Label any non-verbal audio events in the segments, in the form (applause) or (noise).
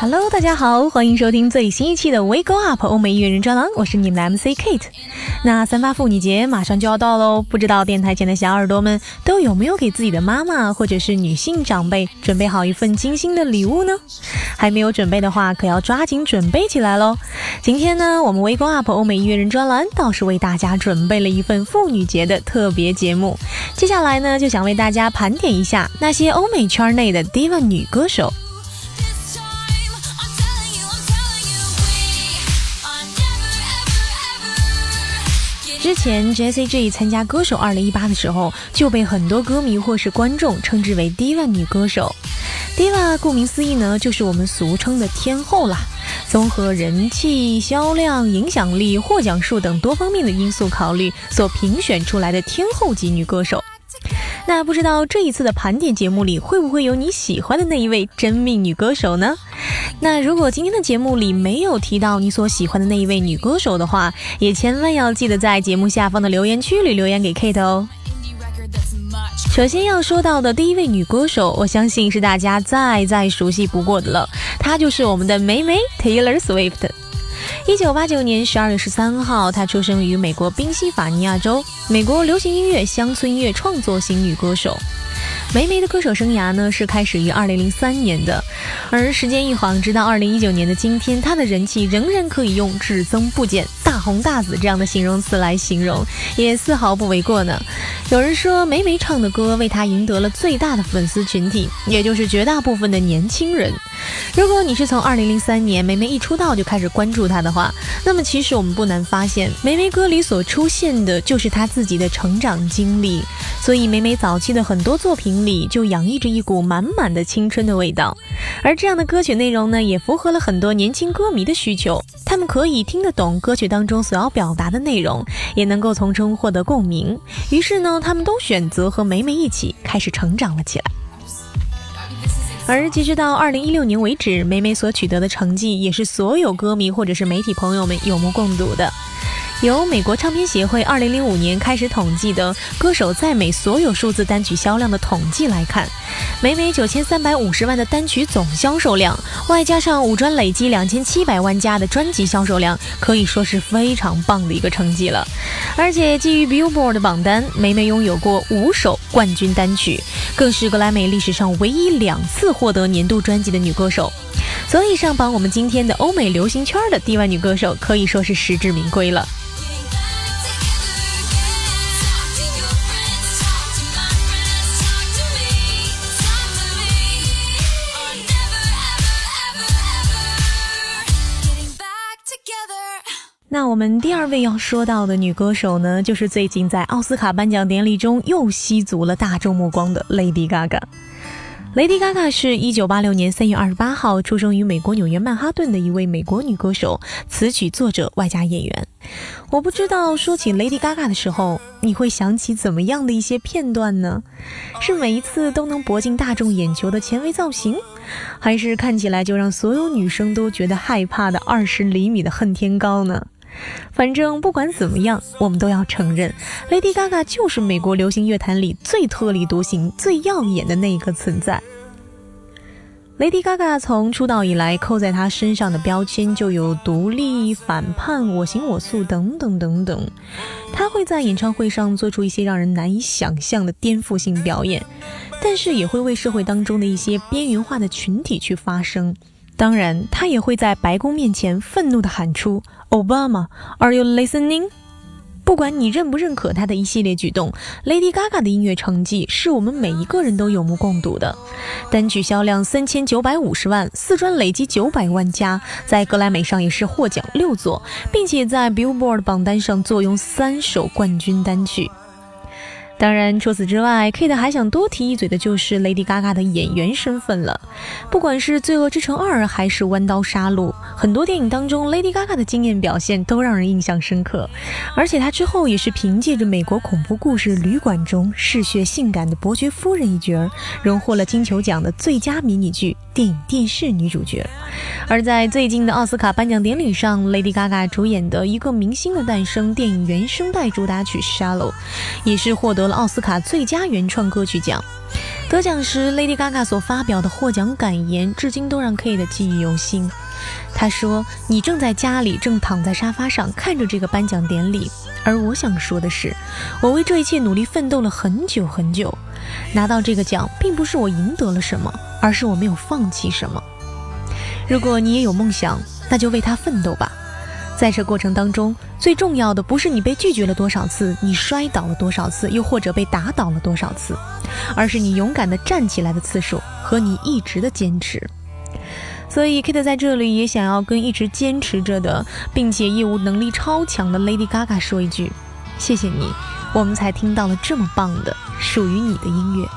Hello，大家好，欢迎收听最新一期的 We Go Up 欧美音乐人专栏，我是你们的 MC Kate。那三八妇女节马上就要到喽，不知道电台前的小耳朵们都有没有给自己的妈妈或者是女性长辈准备好一份精心的礼物呢？还没有准备的话，可要抓紧准备起来喽。今天呢，我们 We Go Up 欧美音乐人专栏倒是为大家准备了一份妇女节的特别节目。接下来呢，就想为大家盘点一下那些欧美圈内的 Diva 女歌手。之前 jcj 参加歌手二零一八的时候，就被很多歌迷或是观众称之为 Diva 女歌手。Diva 顾名思义呢，就是我们俗称的天后啦。综合人气、销量、影响力、获奖数等多方面的因素考虑，所评选出来的天后级女歌手。那不知道这一次的盘点节目里，会不会有你喜欢的那一位真命女歌手呢？那如果今天的节目里没有提到你所喜欢的那一位女歌手的话，也千万要记得在节目下方的留言区里留言给 Kate 哦。首先要说到的第一位女歌手，我相信是大家再再熟悉不过的了，她就是我们的梅梅 Taylor Swift。一九八九年十二月十三号，她出生于美国宾夕法尼亚州，美国流行音乐、乡村音乐创作型女歌手。梅梅的歌手生涯呢是开始于二零零三年的，而时间一晃，直到二零一九年的今天，她的人气仍然可以用只增不减、大红大紫这样的形容词来形容，也丝毫不为过呢。有人说，梅梅唱的歌为她赢得了最大的粉丝群体，也就是绝大部分的年轻人。如果你是从二零零三年梅梅一出道就开始关注她的话，那么其实我们不难发现，梅梅歌里所出现的就是她自己的成长经历。所以梅梅早期的很多作品里就洋溢着一股满满的青春的味道，而这样的歌曲内容呢，也符合了很多年轻歌迷的需求。他们可以听得懂歌曲当中所要表达的内容，也能够从中获得共鸣。于是呢，他们都选择和梅梅一起开始成长了起来。而截止到二零一六年为止，梅梅所取得的成绩也是所有歌迷或者是媒体朋友们有目共睹的。由美国唱片协会二零零五年开始统计的歌手在美所有数字单曲销量的统计来看，每美九千三百五十万的单曲总销售量，外加上五专累积两千七百万加的专辑销售量，可以说是非常棒的一个成绩了。而且基于 Billboard 的榜单，梅梅拥有过五首冠军单曲，更是格莱美历史上唯一两次获得年度专辑的女歌手。所以上榜我们今天的欧美流行圈的第一位女歌手，可以说是实至名归了。那我们第二位要说到的女歌手呢，就是最近在奥斯卡颁奖典礼中又吸足了大众目光的 Lady Gaga。Lady Gaga 是一九八六年三月二十八号出生于美国纽约曼哈顿的一位美国女歌手、词曲作者外加演员。我不知道说起 Lady Gaga 的时候，你会想起怎么样的一些片段呢？是每一次都能博进大众眼球的前卫造型，还是看起来就让所有女生都觉得害怕的二十厘米的恨天高呢？反正不管怎么样，我们都要承认，Lady Gaga 就是美国流行乐坛里最特立独行、最耀眼的那一个存在。Lady Gaga 从出道以来，扣在她身上的标签就有独立、反叛、我行我素等等等等。她会在演唱会上做出一些让人难以想象的颠覆性表演，但是也会为社会当中的一些边缘化的群体去发声。当然，他也会在白宫面前愤怒地喊出：“Obama，Are you listening？” 不管你认不认可他的一系列举动，Lady Gaga 的音乐成绩是我们每一个人都有目共睹的。单曲销量三千九百五十万，四专累计九百万加，在格莱美上也是获奖六座，并且在 Billboard 榜单上坐拥三首冠军单曲。当然，除此之外，Kate 还想多提一嘴的就是 Lady Gaga 的演员身份了。不管是《罪恶之城二》还是《弯刀杀戮》，很多电影当中 Lady Gaga 的惊艳表现都让人印象深刻。而且她之后也是凭借着美国恐怖故事《旅馆》中嗜血性感的伯爵夫人一角，荣获了金球奖的最佳迷你剧电影电视女主角。而在最近的奥斯卡颁奖典礼上，Lady Gaga 主演的一个明星的诞生电影原声带主打曲《Shallow》，也是获得了。奥斯卡最佳原创歌曲奖。得奖时，Lady Gaga 所发表的获奖感言，至今都让 Kate 记忆犹新。他说：“你正在家里，正躺在沙发上看着这个颁奖典礼，而我想说的是，我为这一切努力奋斗了很久很久。拿到这个奖，并不是我赢得了什么，而是我没有放弃什么。如果你也有梦想，那就为它奋斗吧。”在这过程当中，最重要的不是你被拒绝了多少次，你摔倒了多少次，又或者被打倒了多少次，而是你勇敢的站起来的次数和你一直的坚持。所以，Kate 在这里也想要跟一直坚持着的，并且业务能力超强的 Lady Gaga 说一句：谢谢你，我们才听到了这么棒的属于你的音乐。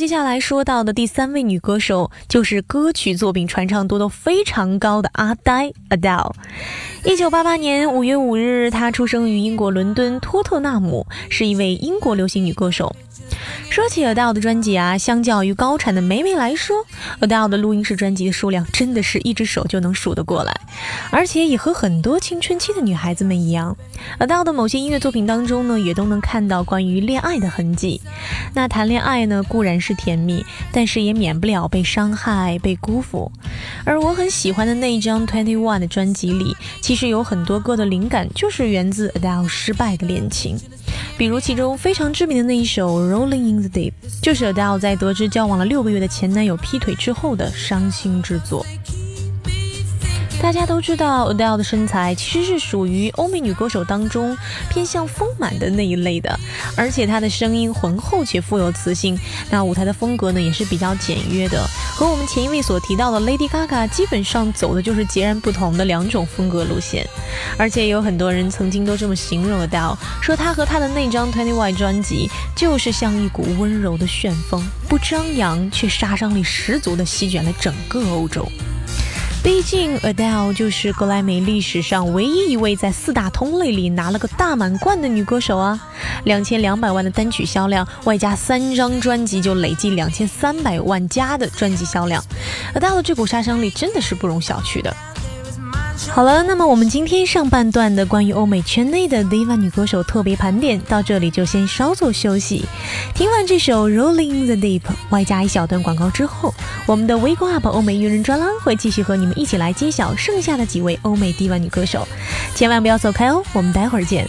接下来说到的第三位女歌手，就是歌曲作品传唱度都非常高的阿呆 Adele。一九八八年五月五日，她出生于英国伦敦托特纳姆，是一位英国流行女歌手。说起 Adele 的专辑啊，相较于高产的梅梅来说，Adele 的录音室专辑的数量真的是一只手就能数得过来，而且也和很多青春期的女孩子们一样，Adele 的某些音乐作品当中呢，也都能看到关于恋爱的痕迹。那谈恋爱呢，固然是是甜蜜，但是也免不了被伤害、被辜负。而我很喜欢的那一张 Twenty One 的专辑里，其实有很多歌的灵感就是源自 Adele 失败的恋情。比如其中非常知名的那一首《Rolling in the Deep》，就是 Adele 在得知交往了六个月的前男友劈腿之后的伤心之作。大家都知道，Adele 的身材其实是属于欧美女歌手当中偏向丰满的那一类的，而且她的声音浑厚且富有磁性。那舞台的风格呢也是比较简约的，和我们前一位所提到的 (laughs) Lady Gaga 基本上走的就是截然不同的两种风格路线。而且有很多人曾经都这么形容 Adele，说她和她的那张 Twenty One 专辑就是像一股温柔的旋风，不张扬却杀伤力十足的席卷了整个欧洲。毕竟，Adele 就是格莱美历史上唯一一位在四大通类里拿了个大满贯的女歌手啊！两千两百万的单曲销量，外加三张专辑就累计两千三百万加的专辑销量，Adele 这股杀伤力真的是不容小觑的。好了，那么我们今天上半段的关于欧美圈内的 diva 女歌手特别盘点到这里就先稍作休息。听完这首 Rolling the Deep，外加一小段广告之后，我们的 Wake Up 欧美艺人专栏会继续和你们一起来揭晓剩下的几位欧美 diva 女歌手，千万不要走开哦，我们待会儿见。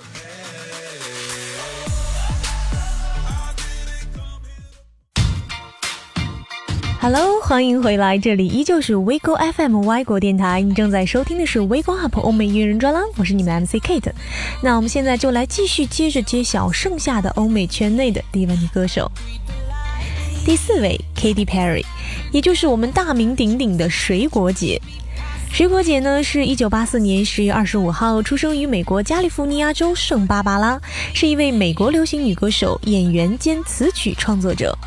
！Hello，欢迎回来，这里依旧是微 o FM 外国电台，你正在收听的是微光 UP 欧美音乐人专栏，我是你们 MC Kate。那我们现在就来继续接着揭晓剩下的欧美圈内的第一女歌手。第四位 Katy Perry，也就是我们大名鼎鼎的水果姐。水果姐呢，是一九八四年十月二十五号出生于美国加利福尼亚州圣巴巴拉，是一位美国流行女歌手、演员兼词曲创作者。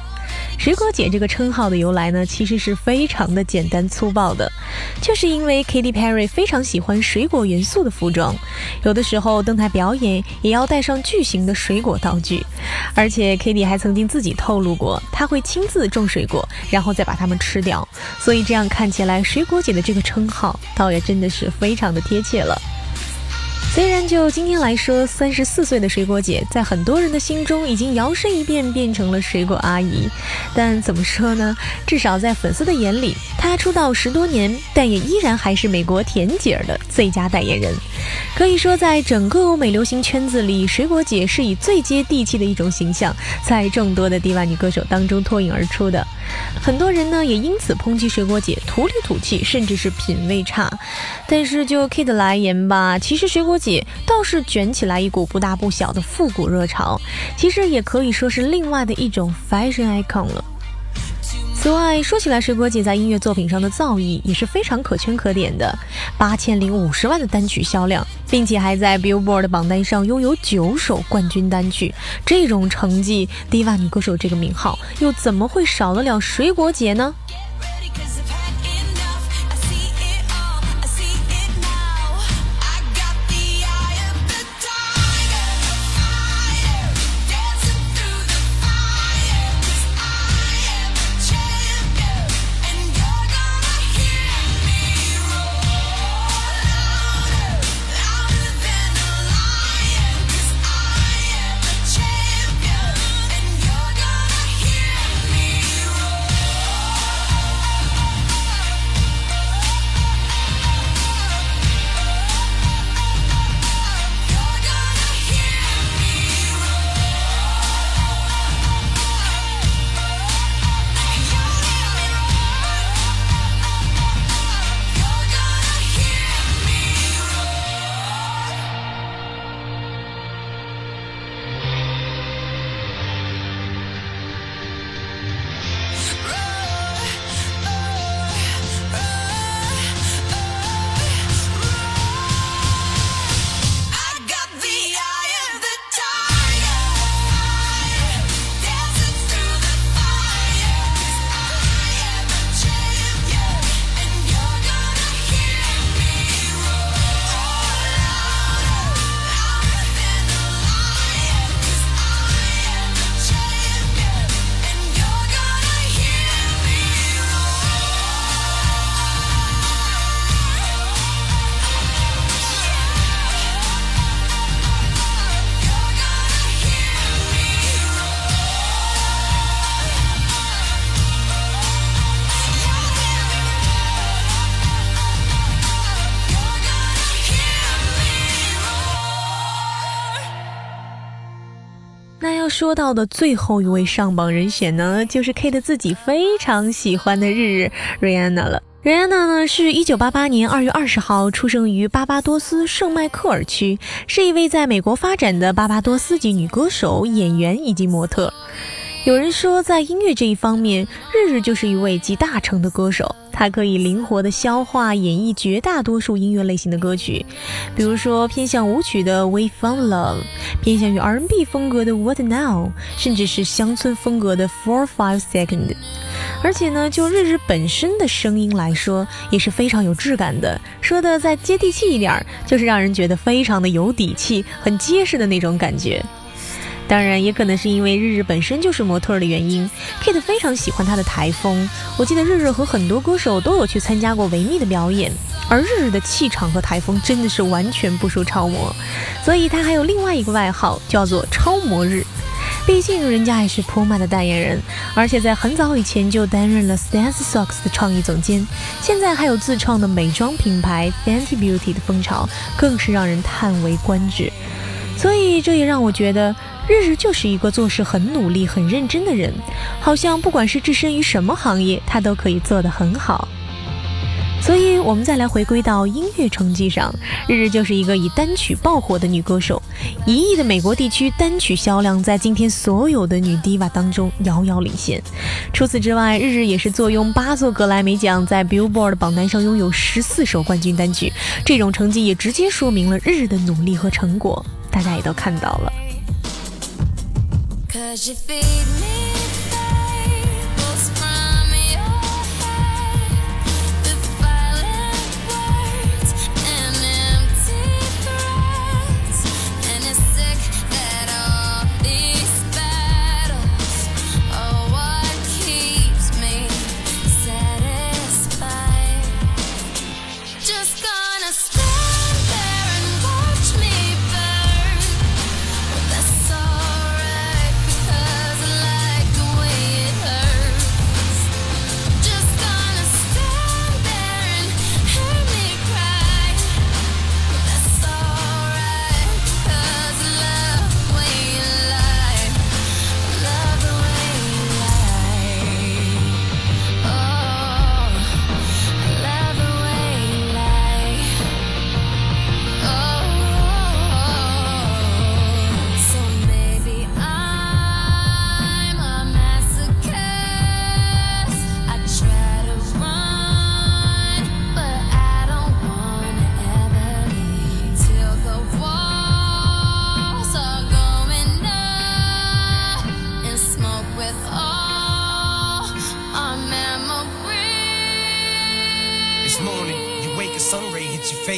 水果姐这个称号的由来呢，其实是非常的简单粗暴的，就是因为 Katy Perry 非常喜欢水果元素的服装，有的时候登台表演也要带上巨型的水果道具，而且 Katy 还曾经自己透露过，她会亲自种水果，然后再把它们吃掉，所以这样看起来，水果姐的这个称号倒也真的是非常的贴切了。虽然就今天来说，三十四岁的水果姐在很多人的心中已经摇身一变变成了水果阿姨，但怎么说呢？至少在粉丝的眼里，她出道十多年，但也依然还是美国甜姐的最佳代言人。可以说，在整个欧美流行圈子里，水果姐是以最接地气的一种形象，在众多的迪瓦女歌手当中脱颖而出的。很多人呢也因此抨击水果姐土里土气，甚至是品味差。但是就 Kid 来言吧，其实水果姐倒是卷起来一股不大不小的复古热潮，其实也可以说是另外的一种 fashion icon 了。此外，说起来，水果姐在音乐作品上的造诣也是非常可圈可点的，八千零五十万的单曲销量，并且还在 Billboard 榜单上拥有九首冠军单曲，这种成绩，迪瓦女歌手这个名号又怎么会少得了水果姐呢？说到的最后一位上榜人选呢，就是 Kate 自己非常喜欢的日日 Rihanna 了。Rihanna 呢，是一九八八年二月二十号出生于巴巴多斯圣迈克尔区，是一位在美国发展的巴巴多斯籍女歌手、演员以及模特。有人说，在音乐这一方面，日日就是一位集大成的歌手。他可以灵活地消化演绎绝大多数音乐类型的歌曲，比如说偏向舞曲的《We Found Love》，偏向于 R&B 风格的《What Now》，甚至是乡村风格的《Four Five Second》。而且呢，就日日本身的声音来说，也是非常有质感的。说的再接地气一点，就是让人觉得非常的有底气、很结实的那种感觉。当然，也可能是因为日日本身就是模特的原因，Kate 非常喜欢她的台风。我记得日日和很多歌手都有去参加过维密的表演，而日日的气场和台风真的是完全不输超模，所以她还有另外一个外号叫做超模日。毕竟人家也是 Puma 的代言人，而且在很早以前就担任了 Stance Socks 的创意总监，现在还有自创的美妆品牌 Fenty Beauty 的风潮，更是让人叹为观止。所以这也让我觉得，日日就是一个做事很努力、很认真的人，好像不管是置身于什么行业，他都可以做得很好。所以，我们再来回归到音乐成绩上，日日就是一个以单曲爆火的女歌手，一亿的美国地区单曲销量在今天所有的女 diva 当中遥遥领先。除此之外，日日也是坐拥八座格莱美奖，在 Billboard 榜单上拥有十四首冠军单曲，这种成绩也直接说明了日日的努力和成果，大家也都看到了。Cause you feed me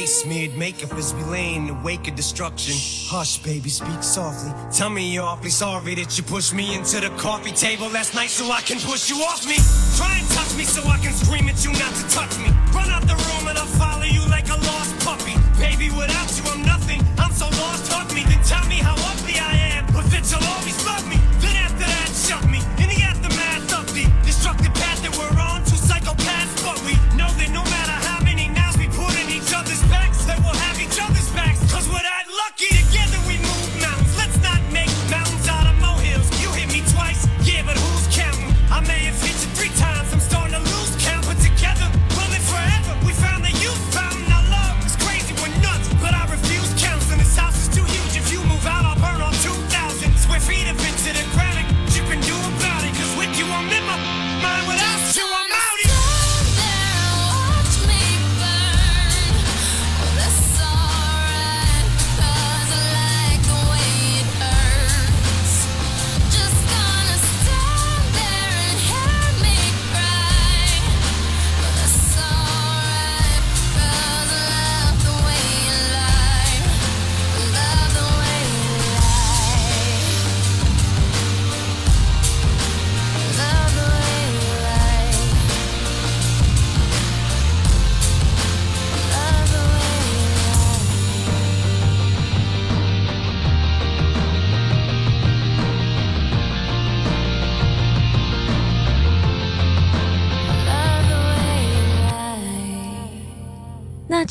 smeared makeup as we lay in the wake of destruction. Hush, baby, speak softly. Tell me you're awfully sorry that you pushed me into the coffee table last night so I can push you off me. Try and touch me so I can scream at you not to touch me. Run out the room and I'll follow you like a lost puppy. Baby, without you, I'm nothing. I'm so lost, hug me. Then tell me how ugly I am, but that you'll always love me.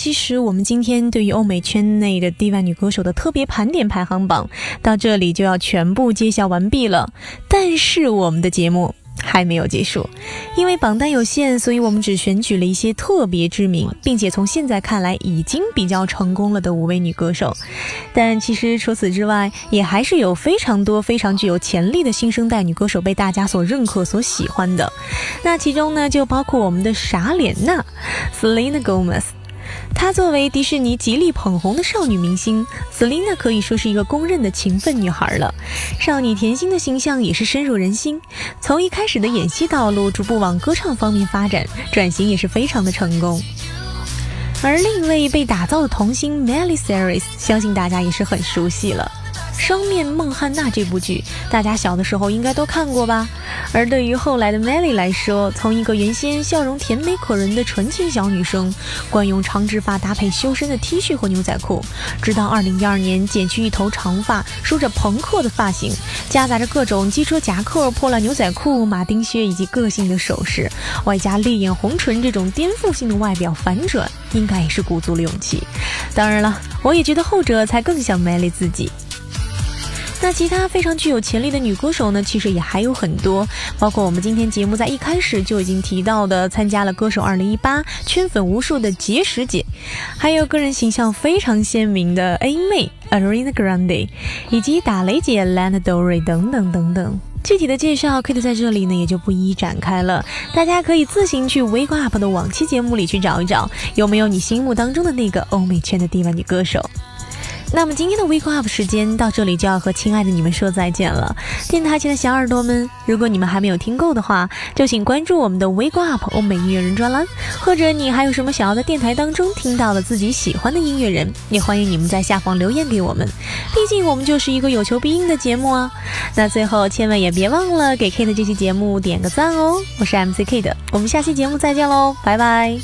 其实我们今天对于欧美圈内的 diva 女歌手的特别盘点排行榜到这里就要全部揭晓完毕了。但是我们的节目还没有结束，因为榜单有限，所以我们只选取了一些特别知名，并且从现在看来已经比较成功了的五位女歌手。但其实除此之外，也还是有非常多非常具有潜力的新生代女歌手被大家所认可、所喜欢的。那其中呢，就包括我们的傻脸娜 Selena Gomez。她作为迪士尼极力捧红的少女明星，Selina 可以说是一个公认的勤奋女孩了。少女甜心的形象也是深入人心。从一开始的演戏道路，逐步往歌唱方面发展，转型也是非常的成功。而另一位被打造的童星 Miley Cyrus，相信大家也是很熟悉了。双面孟汉娜》这部剧，大家小的时候应该都看过吧？而对于后来的 Melly 来说，从一个原先笑容甜美可人的纯情小女生，惯用长直发搭配修身的 T 恤和牛仔裤，直到2012年剪去一头长发，梳着朋克的发型，夹杂着各种机车夹克、破烂牛仔裤、马丁靴以及个性的首饰，外加烈焰红唇这种颠覆性的外表反转，应该也是鼓足了勇气。当然了，我也觉得后者才更像 Melly 自己。那其他非常具有潜力的女歌手呢，其实也还有很多，包括我们今天节目在一开始就已经提到的，参加了歌手2018圈粉无数的结石姐，还有个人形象非常鲜明的 A 妹 Ariana Grande，以及打雷姐 Lana Del Rey 等等等等。具体的介绍，Kate 在这里呢也就不一一展开了，大家可以自行去 Wake Up 的往期节目里去找一找，有没有你心目当中的那个欧美圈的地位女歌手。那么今天的 Wake Up 时间到这里就要和亲爱的你们说再见了。电台前的小耳朵们，如果你们还没有听够的话，就请关注我们的 Wake Up 欧美音乐人专栏，或者你还有什么想要在电台当中听到的自己喜欢的音乐人，也欢迎你们在下方留言给我们。毕竟我们就是一个有求必应的节目啊。那最后千万也别忘了给 Kate 这期节目点个赞哦。我是 MC Kate，我们下期节目再见喽，拜拜。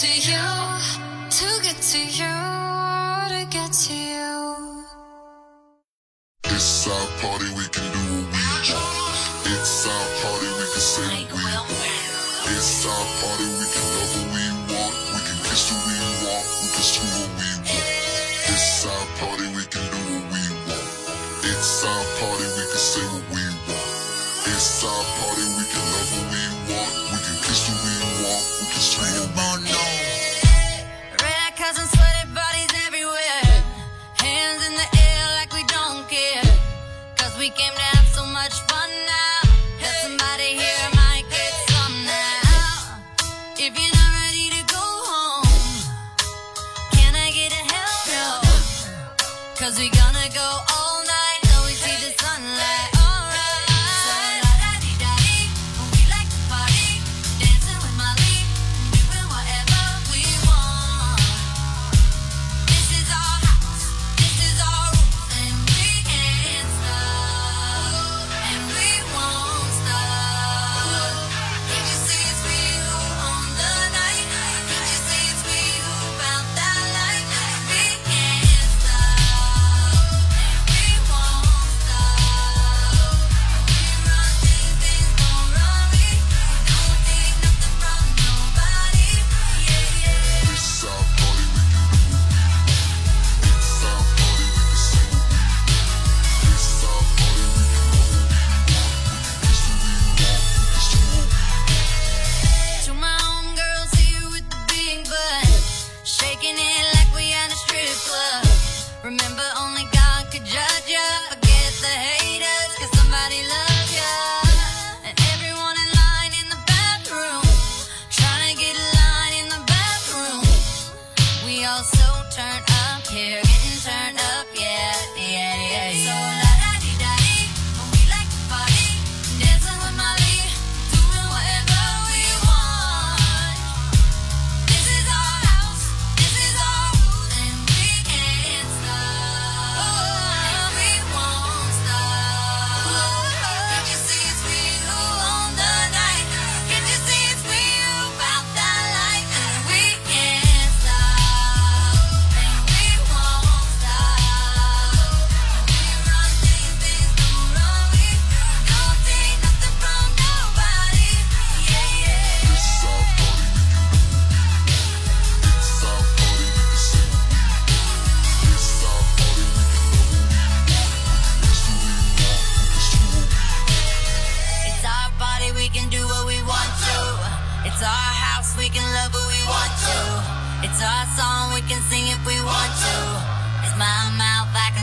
To you, to get to you,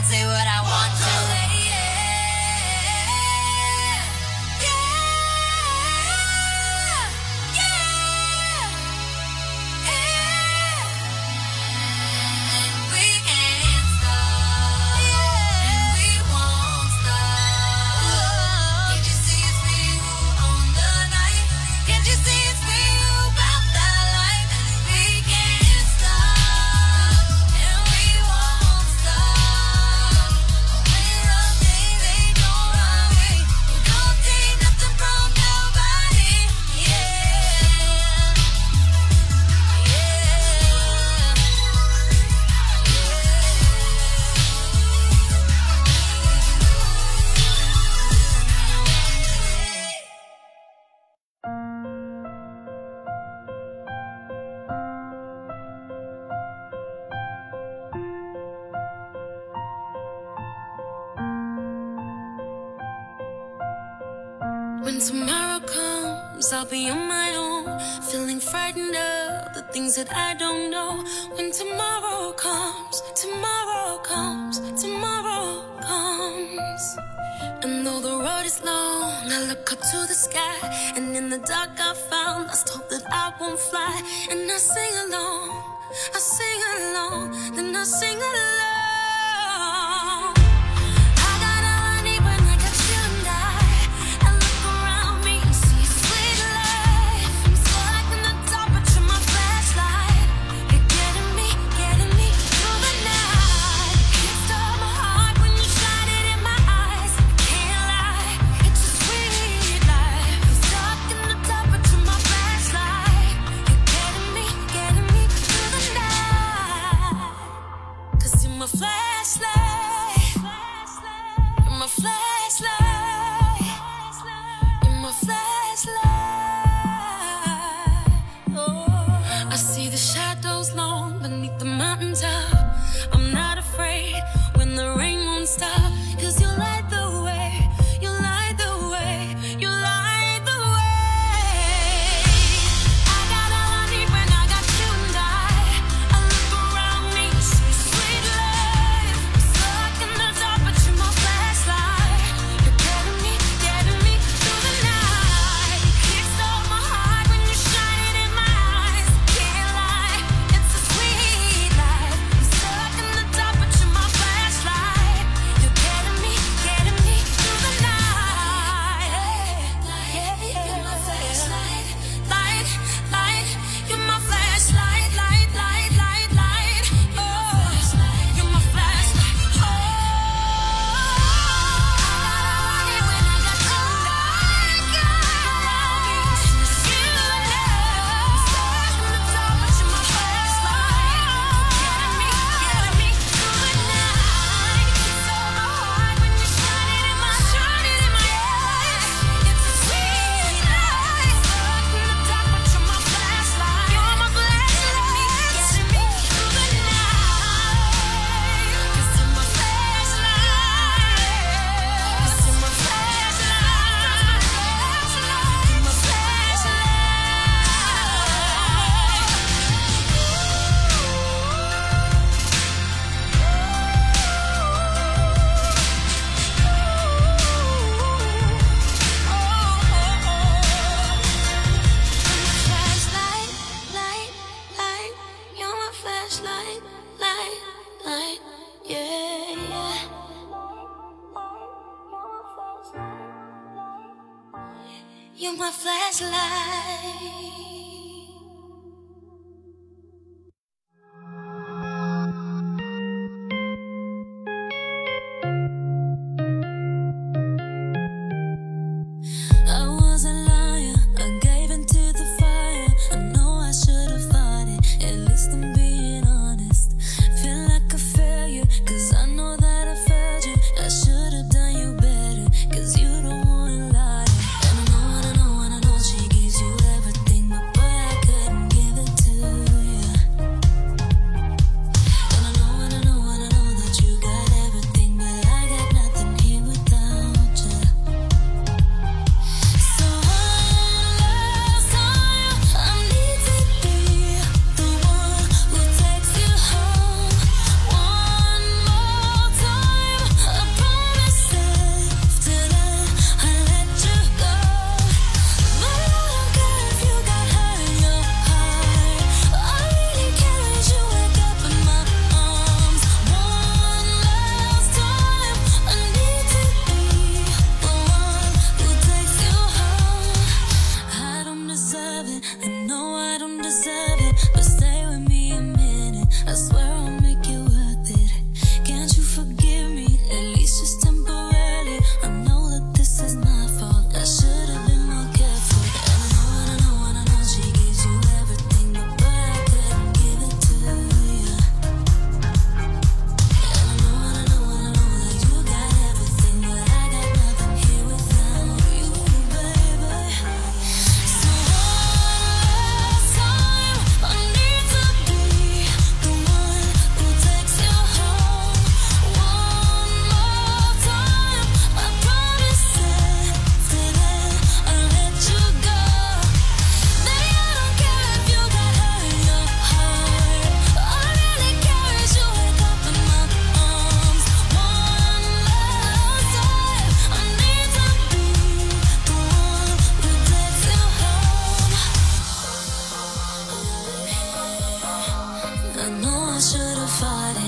say what I want to. sky. And in the dark, I found a hope that I won't fly. And I sing along, I sing along, then I sing along.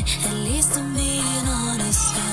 At least I'm being honest.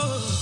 Oh.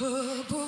Oh.